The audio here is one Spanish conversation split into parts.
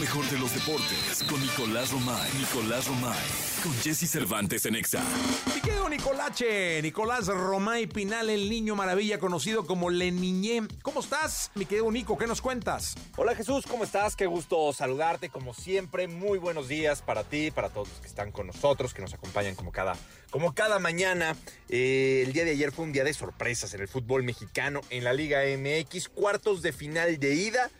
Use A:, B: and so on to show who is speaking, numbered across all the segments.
A: mejor de los deportes con Nicolás Romay. Nicolás Romay. Con Jesse Cervantes en Exa.
B: Mi querido Nicolache, Nicolás Romay Pinal, el niño maravilla conocido como Le Niñé. ¿Cómo estás, mi querido Nico? ¿Qué nos cuentas?
C: Hola Jesús, ¿cómo estás? Qué gusto saludarte como siempre. Muy buenos días para ti, para todos los que están con nosotros, que nos acompañan como cada, como cada mañana. Eh, el día de ayer fue un día de sorpresas en el fútbol mexicano, en la Liga MX, cuartos de final de ida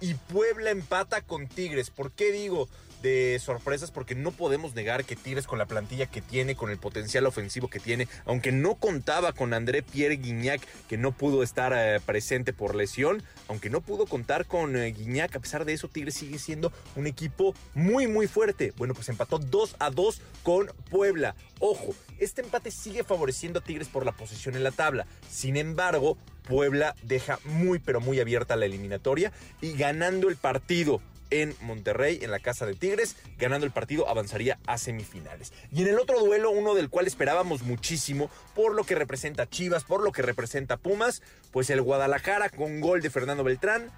C: y Puebla empata con Tigres. ¿Por qué digo de sorpresas? Porque no podemos negar que Tigres con la plantilla que tiene, con el potencial ofensivo que tiene, aunque no contaba con André Pierre Guignac, que no pudo estar eh, presente por lesión, aunque no pudo contar con eh, Guignac, a pesar de eso Tigres sigue siendo un equipo muy muy fuerte. Bueno, pues empató 2 a 2 con Puebla. Ojo, este empate sigue favoreciendo a Tigres por la posición en la tabla. Sin embargo, Puebla deja muy pero muy abierta la eliminatoria y ganando el partido en Monterrey, en la casa de Tigres, ganando el partido avanzaría a semifinales. Y en el otro duelo, uno del cual esperábamos muchísimo por lo que representa Chivas, por lo que representa Pumas, pues el Guadalajara con gol de Fernando Beltrán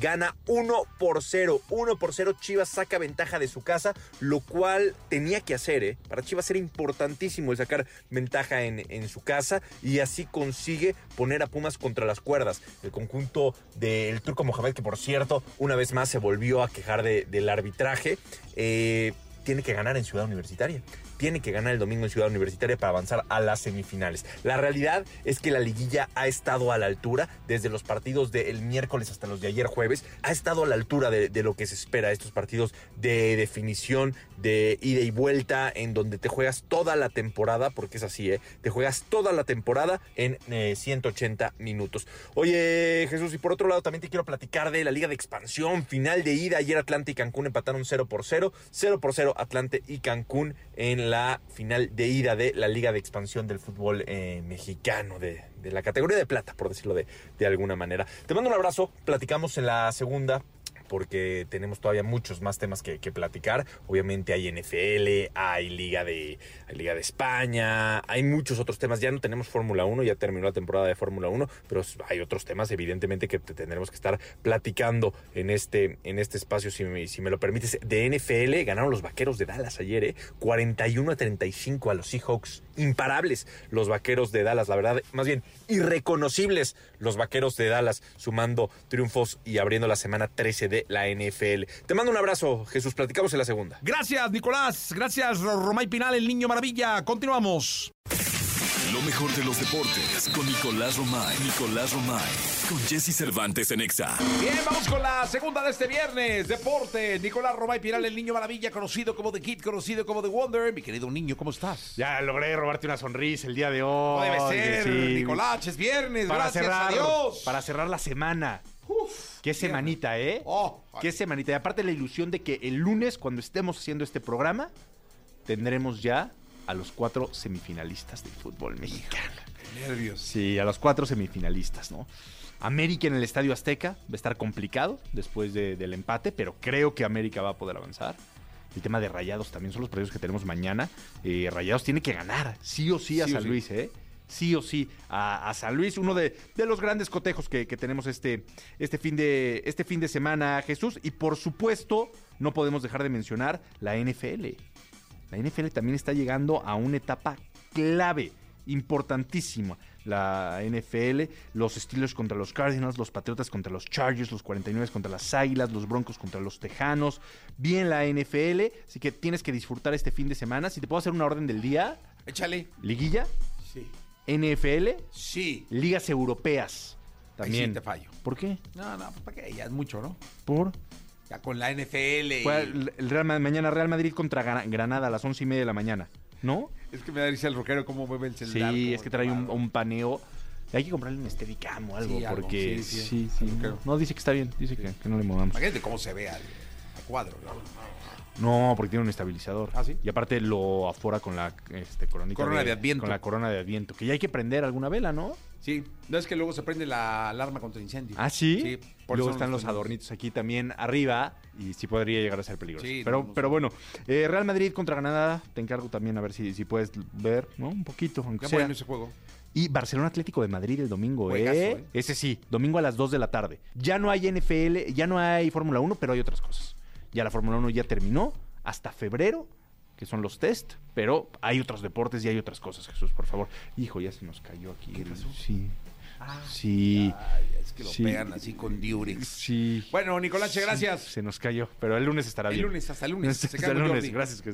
C: gana 1 por 0. 1 por 0 Chivas saca ventaja de su casa, lo cual tenía que hacer. ¿eh? Para Chivas era importantísimo el sacar ventaja en, en, su casa y así consigue poner a Pumas contra las cuerdas. El conjunto del Turco Mohamed, que por cierto, una vez más se volvió a quejar de, del arbitraje, eh, tiene que ganar en Ciudad Universitaria tiene que ganar el domingo en Ciudad Universitaria para avanzar a las semifinales. La realidad es que la liguilla ha estado a la altura desde los partidos del miércoles hasta los de ayer jueves. Ha estado a la altura de, lo que se espera, estos partidos de definición, de ida y vuelta, en donde te juegas toda la temporada, porque es así, ¿eh? Te juegas toda la temporada en eh, 180 minutos. Oye, Jesús, y por otro lado también te quiero platicar de la Liga de Expansión, final de ida. Ayer Atlante y Cancún empataron 0 por 0. 0 por 0 Atlante y Cancún en la final de ida de la Liga de Expansión del fútbol eh, mexicano, de, de, la categoría de plata, por decirlo de, de alguna manera. Te mando un abrazo, platicamos en la segunda porque tenemos todavía muchos más temas que, platicar. Obviamente hay NFL, hay Liga de, Liga de España, hay muchos otros temas. Ya no tenemos Fórmula 1, ya terminó la temporada de Fórmula 1, pero hay otros temas evidentemente que tendremos que estar platicando en este, en este espacio, si me, si me lo permites. De NFL ganaron los Vaqueros de Dallas ayer, ¿eh? 41 a 35 a los Seahawks. Imparables los Vaqueros de Dallas, la verdad, más bien irreconocibles los Vaqueros de Dallas, sumando triunfos y abriendo la semana 13 de la NFL. Te mando un abrazo, Jesús. Platicamos en la segunda.
B: Gracias, Nicolás. Gracias, Romay Pinal, el niño maravilla. Continuamos.
A: Lo mejor de los deportes con Nicolás Romay. Nicolás Romay. Con Jesse Cervantes en Exa.
B: Bien, vamos con la segunda de este viernes. Deporte. Nicolás Romay Pinal, el niño maravilla, conocido como The Kid, conocido como The Wonder. Mi querido niño, ¿cómo estás?
D: Ya logré robarte una sonrisa el día de hoy.
B: No debe ser, sí. Nicolás, es viernes.
D: Para
B: gracias
D: cerrar,
B: a Dios.
D: Para cerrar la semana.
B: Uf,
D: Qué semanita, ¿eh?
B: Oh,
D: Qué semanita. Y aparte la ilusión de que el lunes, cuando estemos haciendo este programa, tendremos ya a los cuatro semifinalistas del fútbol mexicano.
B: Qué nervios.
D: Sí, a los cuatro semifinalistas, ¿no? América en el Estadio Azteca va a estar complicado después de, del empate, pero creo que América va a poder avanzar. El tema de Rayados también son los partidos que tenemos mañana. Eh, Rayados tiene que ganar, sí o sí a
B: Sí o
D: San
B: sí.
D: Luis, ¿eh? Sí o sí a, a San Luis, uno de, de los grandes cotejos que, que tenemos este, este, fin de, este fin de semana, Jesús. Y por supuesto, no podemos dejar de mencionar la NFL. La NFL también está llegando a una etapa clave, importantísima. La NFL, los Steelers contra los Cardinals, los Patriotas contra los Chargers, los 49 contra las Águilas, los Broncos contra los Tejanos. Bien la NFL, así que tienes que disfrutar este fin de semana. Si te puedo hacer una orden del día,
B: Échale.
D: liguilla,
B: Sí.
D: NFL,
B: Sí.
D: ligas europeas. También.
B: Ahí sí te fallo.
D: ¿Por qué?
B: No, no, pues para qué, ya es mucho, ¿no?
D: Por.
B: Ya con la NFL. y-
D: el el Real, Ma- mañana Real Madrid contra Gra- Granada a las once y media de la mañana. ¿No?
B: Es que me da risa el rockero cómo mueve el
D: Sí,
B: celular.
D: es que trae un, paneo. Hay que comprarle un Steadicam o algo,
B: Sí, algo,
D: porque
B: sí, sí,
D: sí, sí,
B: algo
D: no,
B: creo.
D: no, dice que está bien, dice que, que no le movamos.
B: Imagínate cómo se ve al, a cuadro. ¿no?
D: No, porque tiene un estabilizador.
B: ¿Ah, sí?
D: Y aparte lo afora con la este, coronita
B: Corona de Adviento.
D: Con la corona de Adviento, que ya hay que prender alguna vela, ¿no?
B: Sí, no es que luego se prende la alarma contra incendio.
D: Ah, sí.
B: Sí, por
D: Luego están los adornitos aquí también arriba y sí podría llegar a ser peligroso.
B: Sí,
D: pero,
B: no, no
D: pero bueno, eh, Real Madrid contra Granada, te encargo también a ver si, si puedes ver, ¿no? Un poquito, aunque sea.
B: bueno ese juego.
D: Y Barcelona Atlético de Madrid el domingo,
B: Juegazo,
D: ¿eh?
B: ¿eh?
D: Ese sí, domingo a las 2 de la tarde. Ya no hay NFL, ya no hay Fórmula 1, pero hay otras cosas.
C: Ya la Fórmula 1 ya terminó hasta febrero, que son los test, pero hay otros deportes y hay otras cosas, Jesús, por favor. Hijo, ya se nos cayó aquí. el- Sí. sí.
B: Es que lo
C: Sí.
B: pegan así con Durex.
C: Sí.
B: Bueno, Nicolache, gracias.
C: Se nos cayó, pero el lunes estará
B: El
C: bien.
B: lunes, hasta el lunes. Se
C: Hasta el lunes.
B: Jordi.
C: Gracias, Jesús.